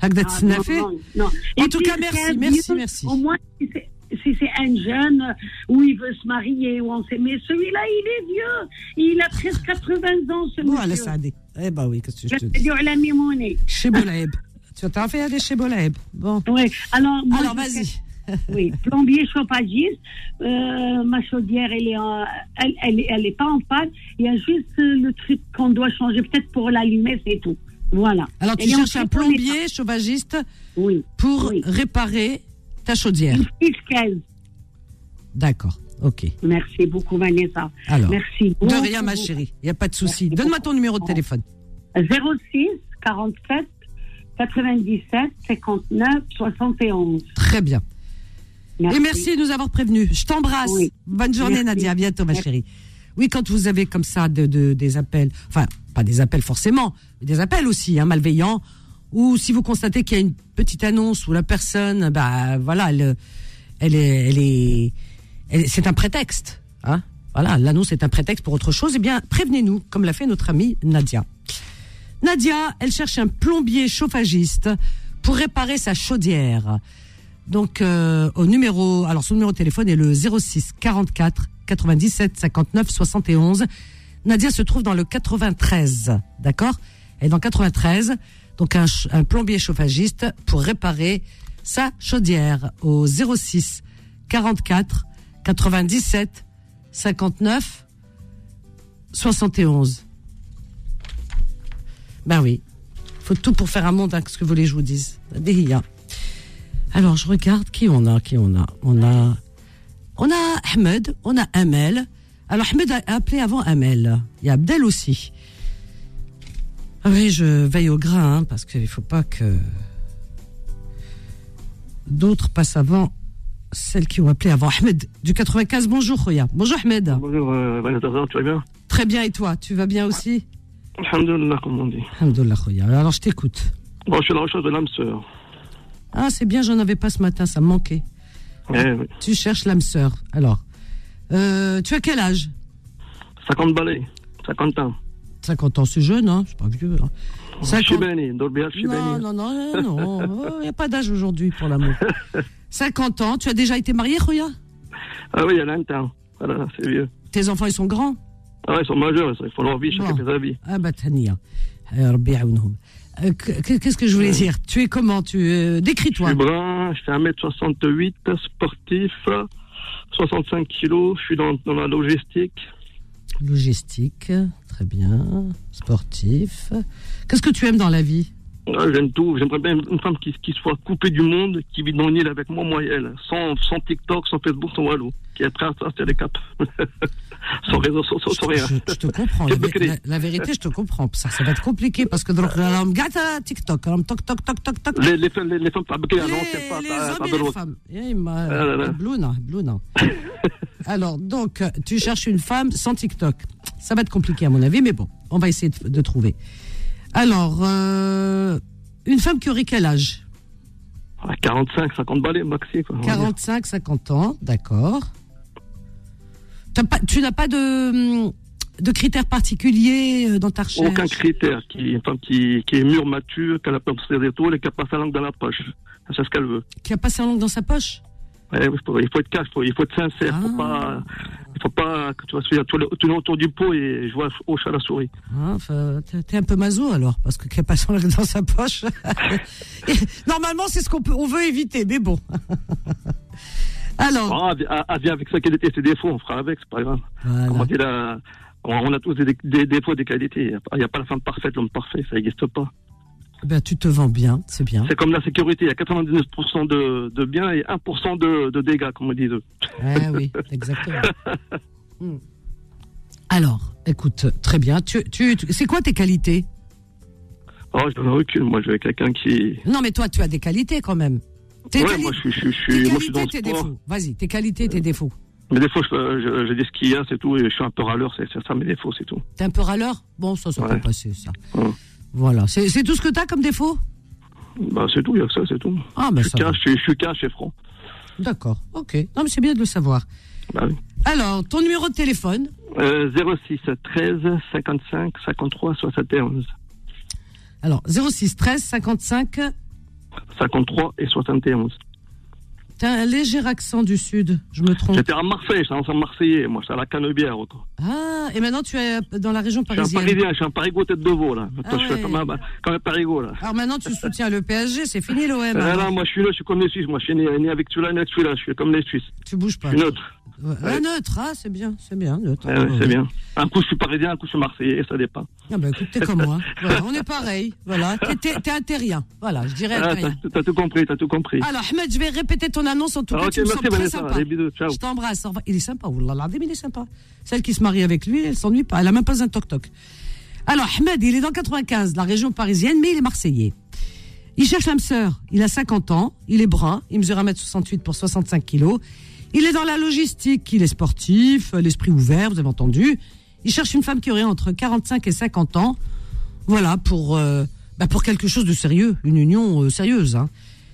S2: هكذا
S9: Ah,
S2: تسنى
S9: non,
S2: فيه
S9: non, non.
S2: En
S9: Et
S2: tout
S9: puis,
S2: cas, merci,
S9: c'est un
S2: merci,
S9: vieux,
S2: merci.
S9: Au moins, si c'est si c'est un jeune euh, où il veut se marier, où on sait, mais celui-là, il est vieux. Il a presque 80 ans, ce
S2: Bon, على
S9: monsieur.
S2: سعدك eh ben oui qu'est-ce que je te dis
S9: يعتدوا على ميموني.
S2: chez Bolaïb tu vas t'en faire des chez Bolaïb bon
S9: Oui, alors, moi,
S2: alors
S9: je
S2: vas-y
S9: fais- Oui, plombier chauffagiste. Euh, ma chaudière, elle est, en- elle, elle, est- elle est pas en panne. Il y a juste euh, le truc qu'on doit changer, peut-être pour l'allumer, c'est tout. Voilà.
S2: alors tu cherches un plombier chauffagiste.
S9: Oui.
S2: pour
S9: Oui.
S2: réparer ta chaudière d'accord ok
S9: Merci beaucoup, Vanessa.
S2: Alors,
S9: Merci.
S2: De
S9: beaucoup,
S2: rien, ma chérie. Il n'y a pas de souci. Donne-moi ton numéro de téléphone.
S9: 06 47 97 59 71.
S2: Très bien. Et merci de nous avoir prévenus. Je t'embrasse.
S9: Oui.
S2: Bonne journée,
S9: Merci.
S2: Nadia. À bientôt, ma
S9: Merci.
S2: chérie. Oui, quand vous avez comme ça de, de- des appels, enfin, pas des appels forcément, mais des appels aussi, hein, malveillants, ou si vous constatez qu'il y a une petite annonce où la personne, bah, voilà, elle, elle est, elle est, c'est un prétexte, hein. Voilà, l'annonce est un prétexte pour autre chose. Eh bien, prévenez-nous, comme l'a fait notre amie Nadia. Nadia, elle cherche un plombier chauffagiste pour réparer sa chaudière. Donc euh, au numéro, alors son numéro de téléphone est le 06 44 97 59 71. Nadia se trouve dans le 93, d'accord? Et dans 93, donc un, plombier chauffagiste pour réparer sa chaudière au 06 44 97 59 71. Ben oui, faut tout pour faire un monde, hein, ce que vous voulez je vous dise. Alors, je regarde qui on a, qui on a. On a On a Ahmed, on a Amel. Alors Ahmed a appelé avant Amel. Il y a Abdel aussi. Ah Oui, je veille au grain, hein, parce qu'il ne faut pas que d'autres passent avant celles qui ont appelé avant. Ahmed, du 95, bonjour Khoya. Bonjour Ahmed.
S10: Bonjour, euh, tu vas bien?
S2: Très bien, et toi Tu vas bien aussi?
S10: Alhamdulillah, comme on dit.
S2: Alhamdulillah Khoya. Alors je t'écoute.
S10: Bon, je suis à la recherche de l'âme sœur.
S2: Ah, c'est bien, j'en avais pas ce matin, ça me manquait.
S10: Eh.
S2: Tu cherches l'âme sœur. Alors, euh, tu as quel âge?
S10: 50 balais, 50 ans.
S2: 50 ans, c'est jeune, hein C'est pas vieux. Hein.
S10: Je suis béni, Dolbéal, je suis
S2: Non,
S10: béni.
S2: non, non, non, il n'y a pas d'âge aujourd'hui pour l'amour. 50 ans, tu as déjà été marié, Khoya
S10: Ah oui, il y a longtemps. Voilà, c'est vieux.
S2: Tes enfants, ils sont grands?
S10: Ah ils sont majeurs, ils font leur vie, chacun fait sa vie.
S2: Ah bah Tania. Euh. Euh, Qu'est-ce que je voulais dire? Tu es comment? Tu euh,
S10: Je
S2: Décris-toi.
S10: suis brun, je fais 1m68, sportif, 65 kilos, je suis dans, dans la logistique.
S2: Logistique, très bien. Sportif. Qu'est-ce que tu aimes dans la vie?
S10: Ah, J'aime tout. J'aimerais bien une femme qui, qui soit coupée du monde, qui vit dans une île avec moi, moi et elle. Sans, sans TikTok, sans Facebook, sans Wallo. Qui est prêt à passer les caps. sans réseau, sans, sans, sans rien.
S2: je, je te comprends. La, la- la vérité, je te comprends. Ça, ça va être compliqué parce que donc, là, on à TikTok. On toc, toc, toc, toc, toc.
S10: Les, les, femmes- les, les femmes pas non,
S2: Les,
S10: c'est pas,
S2: les
S10: pas,
S2: hommes
S10: pas
S2: et les femmes. Eh, m'a-
S10: Ah.
S2: Blouna, blouna. Alors, donc, tu cherches une femme sans TikTok. Ça va être compliqué, à mon avis, mais bon, on va essayer de, de trouver. Alors, euh, une femme qui aurait quel âge?
S10: Ah, 45, 50 balais, maxi, quoi. on va dire.
S2: 45, 50 ans, d'accord. Pas- tu n'as pas de, hum, de critères particuliers euh, dans ta recherche?
S10: Aucun critère. Qui, une femme qui, qui est mûre, mature, qui a de ses étoiles et qui a pas sa langue dans la poche. C'est ce qu'elle veut.
S2: Qui a pas sa langue dans sa poche?
S10: Ouais, il, faut, il faut être cash, il faut, il faut être sincère.
S2: Ah.
S10: Faut pas, il faut pas que tu vas se tourner autour du pot et jouer au chat à la souris.
S2: Ah, enfin, t'es- un peu maso alors, parce que qui a pas son langue dans sa poche. Normalement, c'est ce qu'on peut, on veut éviter, mais bon. Alors,
S10: Ah, viens- ah, viens avec sa qualité et ses défauts, on fera avec, c'est pas grave.
S2: Voilà.
S10: On, on a tous des, des défauts, des qualités. Il n'y a, a pas la femme parfaite, l'homme parfait, ça n'existe pas.
S2: Ben, tu te vends bien, c'est bien.
S10: C'est comme la sécurité, il y a 99% de, de bien et 1% de, de dégâts, comme on dit eux.
S2: Ah oui, exactement. Hmm. Alors, écoute, très bien. Tu, tu, tu- c'est quoi tes qualités?
S10: Oh, je donne un recul, moi, je veux quelqu'un qui.
S2: Non, mais toi, tu as des qualités quand même. Tes,
S10: ouais,
S2: quali-
S10: moi, je suis, je, suis- je
S2: tes
S10: moi, je suis dans le
S2: tes
S10: sport.
S2: défauts. Vas-y, tes qualités, tes défauts.
S10: Mais des fois, je, je, je dis ce qu'il y a, c'est tout, et je suis un peu râleur, c'est ça mes défauts, c'est tout.
S2: T'es un peu râleur? Bon, ça, ça peut
S10: Ouais.
S2: passer, ça. Voilà. C'est tout ce que t'as comme défaut?
S10: Bah, c'est tout, il y a que ça, c'est tout.
S2: Ah, ben
S10: je,
S2: ça
S10: suis
S2: va.
S10: cash, je, suis- je suis cash et franc.
S2: D'accord, ok. Non, mais c'est bien de le savoir.
S10: Bah oui.
S2: Alors, ton numéro de téléphone?
S10: Euh, 06 13 55 53 71.
S2: Alors, 06 13 55.
S10: 53 et 71.
S2: T'as un léger accent du Sud, je me trompe.
S10: J'étais à Marseille, j'étais en Marseillais, moi, j'étais à la Canebière. Quoi.
S2: Ah, et maintenant tu es dans la région
S10: Je suis un
S2: parisienne.
S10: Parisien, je suis un Parigot tête de veau, là.
S2: Ah
S10: je suis
S2: ouais.
S10: un, bah, comme un Parigot, là.
S2: Alors maintenant tu soutiens le PSG, c'est fini l'OM.
S10: Euh,
S2: alors.
S10: là, moi, je suis là, je suis comme les Suisses. Moi, je suis né, né avec celui-là, né avec celui-là. Je suis comme les Suisses.
S2: Tu bouges pas.
S10: Je suis neutre.
S2: Ouais, ah, neutre, ah, c'est bien, c'est bien, neutre.
S10: C'est bien. Un coup, je suis parisien, un coup, je suis marseillais, ça dépend.
S2: Ah bah écoute, t'es comme moi. Voilà, on est pareil. Voilà, t'es- un terrien. Voilà, je dirais
S10: Ah, t'as tout compris, t'as tout compris.
S2: Alors Ahmed, je vais répéter ton annonce en tout
S10: Ah,
S2: cas.
S10: ok,
S2: tu me
S10: merci,
S2: sens très sympa. Je t'embrasse. Il est sympa, Wallah, il est sympa. Celle qui se avec lui, elle s'ennuie pas. Elle a même pas un toc-toc. Alors Ahmed, il est dans 95, la région parisienne, mais il est marseillais. Il cherche l'âme sœur. Il a 50 ans, il est brun, il mesure 1m68 pour 65 kilos. Il est dans la logistique, il est sportif, l'esprit ouvert, vous avez entendu. Il cherche une femme qui aurait entre 45 et 50 ans. Voilà, pour, euh, bah, pour quelque chose de sérieux, une union euh, sérieuse. hein.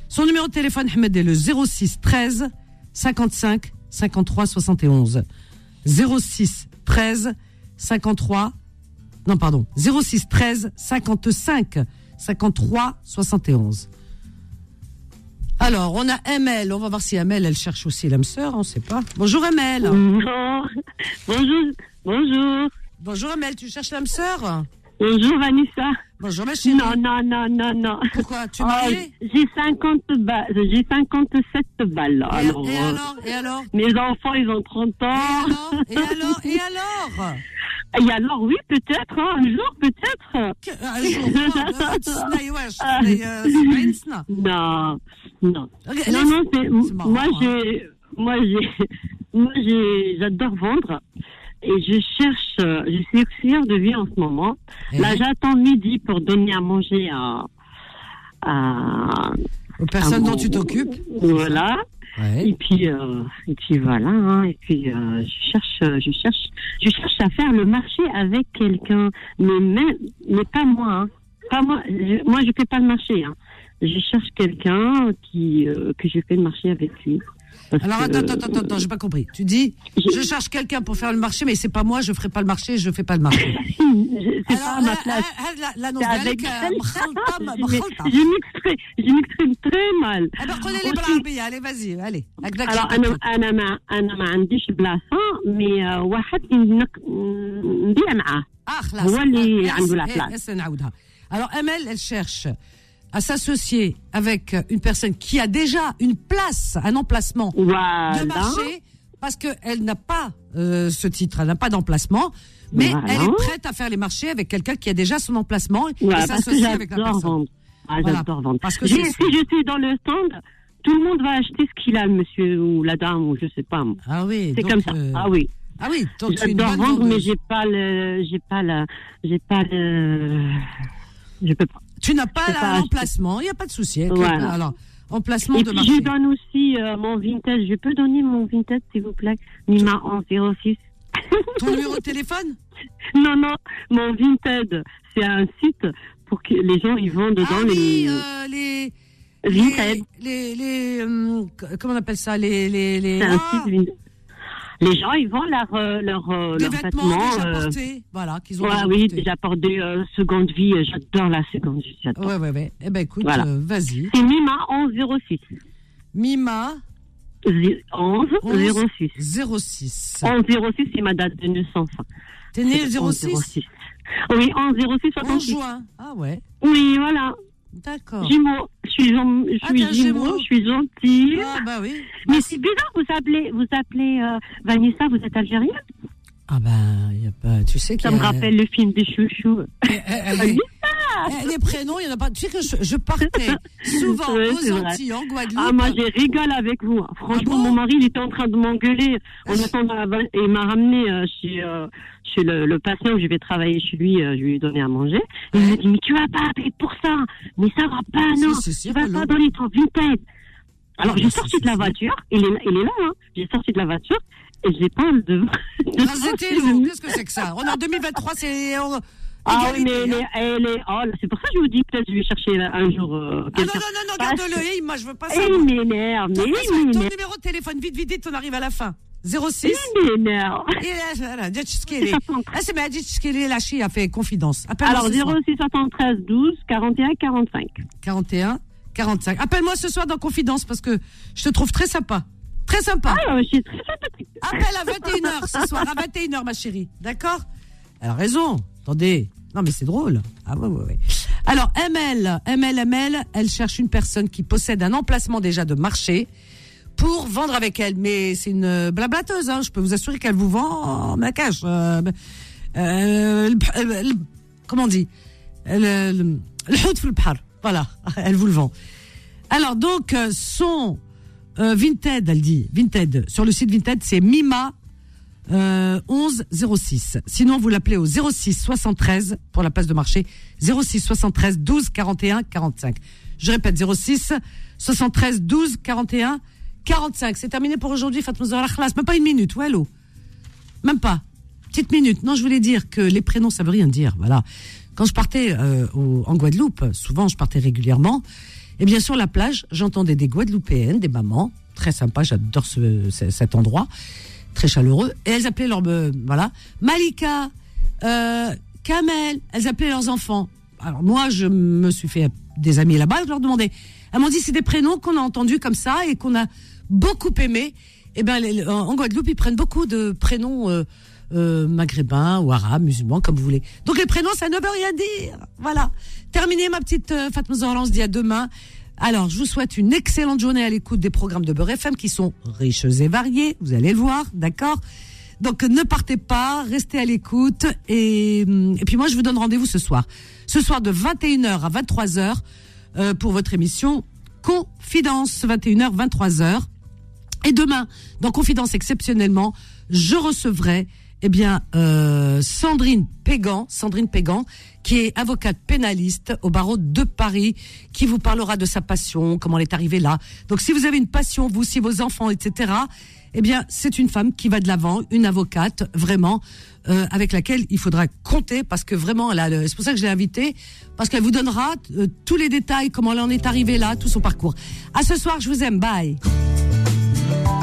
S2: Son numéro de téléphone, Ahmed, est le 06 13 55 53 71. 06 13 53 non pardon 06 13 55 53 71. Alors on a Amel, on va voir si Amel elle cherche aussi l'âme sœur, on ne sait pas. Bonjour Amel.
S11: Bonjour. Bonjour. Bonjour.
S2: Bonjour Amel, tu cherches l'âme sœur?
S11: Bonjour Anissa.
S2: Bonjour ma chérie.
S11: Non, non, non, non, non.
S2: Pourquoi Tu m'as
S11: oh, J'ai 50 balles, j'ai 57 balles.
S2: Et
S11: alors,
S2: et alors, et alors?
S11: Mes enfants, ils ont 30 ans.
S2: Et alors, et alors,
S11: et alors? Oui, peut-être, hein, un jour, peut-être.
S2: Un
S11: non, non. Non, non, moi, j'ai, moi, j'ai, moi, j'adore vendre. Et je cherche, euh, je suis auxiliaire de vie en ce moment. Là, j'attends midi pour donner à manger à, à
S2: Aux personnes
S11: à
S2: dont tu t'occupes.
S11: Voilà.
S2: Ouais.
S11: Et puis, euh, et puis voilà. hein. Et puis, euh, je cherche, je cherche, je cherche à faire le marché avec quelqu'un, mais même, mais pas moi. hein. Pas moi. Je- moi, je fais pas le marché. Hein. Je cherche quelqu'un qui euh, que je fais le marché avec lui. Parce
S2: Alors
S11: que-
S2: attends, attends, attends, attends, j'ai pas compris. Tu dis, je cherche quelqu'un pour faire le marché, mais c'est pas moi, je ferai pas le marché, je fais pas le marché.
S11: c'est pas à ma place.
S2: l'annonce
S11: C'est avec
S2: ديالك
S11: elle.
S2: مخلطة-
S11: Je
S2: مخلطة.
S11: je m'exprime, je m'exprime très mal.
S2: Eh ben, قولي لي
S11: Aussi-
S2: بالعربية, allez, vas-y, allez. هكذاك
S11: Alors,
S2: j'ai
S11: أنا
S2: compris.
S11: أنا ما أنا ما عنديش بلاصة مي آه، واحد نك- نبيع معاه
S2: Ah, خلاص.
S11: هو اللي
S2: Ah,
S11: عنده لا
S2: eh,
S11: بلاص
S2: laisse نعاودها. Alors, Amel, elle cherche à s'associer avec une personne qui a déjà une place, un emplacement
S11: Voilà.
S2: de marché, parce qu'elle n'a pas euh, ce titre, elle n'a pas d'emplacement, mais
S11: Voilà.
S2: elle est prête à faire les marchés avec quelqu'un qui a déjà son emplacement et
S11: Voilà, parce que
S2: s'associe avec la
S11: j'adore
S2: personne.
S11: vendre. Ah. J'adore vendre.
S2: Parce que
S11: si je suis dans le stand, tout le monde va acheter ce qu'il a, monsieur ou la dame, ou je sais pas. moi.
S2: Ah oui.
S11: C'est comme ça.
S2: euh,
S11: Ah oui.
S2: Ah oui, donc
S11: J'adore vendre, mais j'ai pas le, j'ai pas la, j'ai pas le, je peux pas.
S2: Tu n'as pas l'emplacement, il n'y a pas de souci.
S11: Voilà.
S2: Alors, emplacement
S11: Et
S2: de marché.
S11: je donne aussi euh, mon vintage. Je peux donner mon vintage, s'il vous plaît? Nima 1106.
S2: Ton numéro de téléphone?
S11: Non, non, mon vintage, c'est un site pour que les gens ils vendent dedans
S2: Ah oui,
S11: les
S2: euh, les. Les. les, les, c- comment on appelle ça? Les. les, les
S11: C'est un
S2: ah,
S11: site. Les gens, ils vendent leur, euh, leur, euh,
S2: Des
S11: leurs
S2: vêtements
S11: vêtements.
S2: déjà
S11: euh,
S2: portés. Voilà, qu'ils ont
S11: ouais,
S2: déjà
S11: oui,
S2: portés.
S11: déjà portés seconde vie. J'adore la seconde vie. j'adore.
S2: Ouais, ouais, ouais. Eh ben écoute,
S11: Voilà.
S2: vas-y.
S11: C'est Mima 1106.
S2: Mima
S11: 11 06.
S2: 06.
S11: 11 06, c'est ma date de naissance.
S2: T'es né
S11: C'est
S2: le
S11: 11
S2: 06
S11: 06. Oui, 11 06
S2: En
S11: 66.
S2: juin. Ah ouais.
S11: Oui, voilà.
S2: D'accord.
S11: Jumeaux. Je suis, je
S2: Ah,
S11: suis
S2: Gémeaux.
S11: je suis gentille.
S2: Ah bah oui.
S11: Mais c'est bizarre, vous appelez, vous appelez euh, Vanessa, vous êtes algérienne?
S2: Ah ben, y a pas. Tu sais qu'il
S11: Ça me rappelle le film des chouchous.
S2: Les prénoms, il y en a pas. Tu sais que je, je partais souvent
S11: Ouais,
S2: aux
S11: vrai.
S2: En Guadeloupe.
S11: Ah, moi, j'ai rigole avec vous. Franchement, mon mari, il était en train de m'engueuler en attendant la van- et il m'a ramené euh, chez, euh, chez le, le patient où je vais travailler chez lui, euh, je lui ai donné à manger. Il m'a dit, mais tu vas pas payer pour ça. Mais ça va pas, non.
S2: Si, si, si,
S11: tu vas pas donner ton vintage. Alors,
S2: Ah,
S11: j'ai sorti de la voiture. Il est, il est là, hein. J'ai sorti de la voiture et j'ai pas de. de
S2: Ah. Qu'est-ce que c'est que ça On est en 2023, c'est. on-
S11: Ah oui, mais elle est, elle est, oh, c'est pour ça que je vous dis, peut-être je vais chercher un jour. Euh,
S2: Ah non, non, non, non, garde-le. moi, je veux pas ça.
S11: Il m'énerve, mais
S2: Ton,
S11: il
S2: ton
S11: m'énerve.
S2: numéro de téléphone, vite, vite, vite, on arrive à la fin. 06.
S11: Il m'énerve.
S2: Ah, c'est qu'il est lâché, a fait confidence.
S11: Alors,
S2: ce soir.
S11: 06 73 12 41 45.
S2: 41, 45. Appelle-moi ce soir dans confidence parce que je te trouve très sympa. Très sympa.
S11: Ah, je suis très sympathique.
S2: Appelle à 21h ce soir, à 21h, ma chérie. D'accord Elle a raison. Attendez. Non, mais c'est drôle. Ah, ouais, ouais, ouais. Alors, ML, ML, ML, elle cherche une personne qui possède un emplacement déjà de marché pour vendre avec elle. Mais c'est une blablateuse, hein. Je peux vous assurer qu'elle vous vend en macache. Euh, euh, le- comment on dit Le. Voilà, elle vous le vend. Alors, donc, euh, son euh, Vinted, elle dit, Vinted, sur le site Vinted, c'est Mima euh, 11 06. Sinon, vous l'appelez au 06 73 pour la place de marché, 06 73 12 41 45. Je répète, 06 73 12 41 45. C'est terminé pour aujourd'hui, Fatma Zahra. Même pas une minute, ouais, allô? Même pas. Petite minute. Non, je voulais dire que les prénoms, ça veut rien dire. Voilà. Quand je partais euh, au- en Guadeloupe, souvent je partais régulièrement, et bien sur la plage, j'entendais des Guadeloupéennes, des mamans, très sympas, j'adore ce, ce- cet endroit, très chaleureux, et elles appelaient leur, euh, voilà, Malika, euh, Kamel, elles appelaient leurs enfants. Alors moi, je me suis fait des amis là-bas, je leur demandais. Elles m'ont dit c'est des prénoms qu'on a entendus comme ça et qu'on a beaucoup aimé. Et ben les- en Guadeloupe, ils prennent beaucoup de prénoms euh, euh, maghrébins ou arabes, musulmans, comme vous voulez. Donc les prénoms, ça ne veut rien dire. Voilà. Terminé ma petite euh, Fatma Zahra, on se dit à demain. Alors, je vous souhaite une excellente journée à l'écoute des programmes de Beurre FM qui sont riches et variés. Vous allez le voir, d'accord? Donc, ne partez pas, restez à l'écoute. Et, hum, et puis moi, je vous donne rendez-vous ce soir. Ce soir de 21h à 23h euh, pour votre émission Confidence, 21h, 23h. Et demain, dans Confidence exceptionnellement, je recevrai eh bien euh, Sandrine Pégan, Sandrine qui est avocate pénaliste au barreau de Paris, qui vous parlera de sa passion, comment elle est arrivée là. Donc si vous avez une passion, vous, si vos enfants, etc. Eh bien, c'est une femme qui va de l'avant, une avocate vraiment euh, avec laquelle il faudra compter parce que vraiment, c'est pour ça que je l'ai invitée parce qu'elle vous donnera euh, tous les détails, comment elle en est arrivée là, tout son parcours. À ce soir, je vous aime, bye.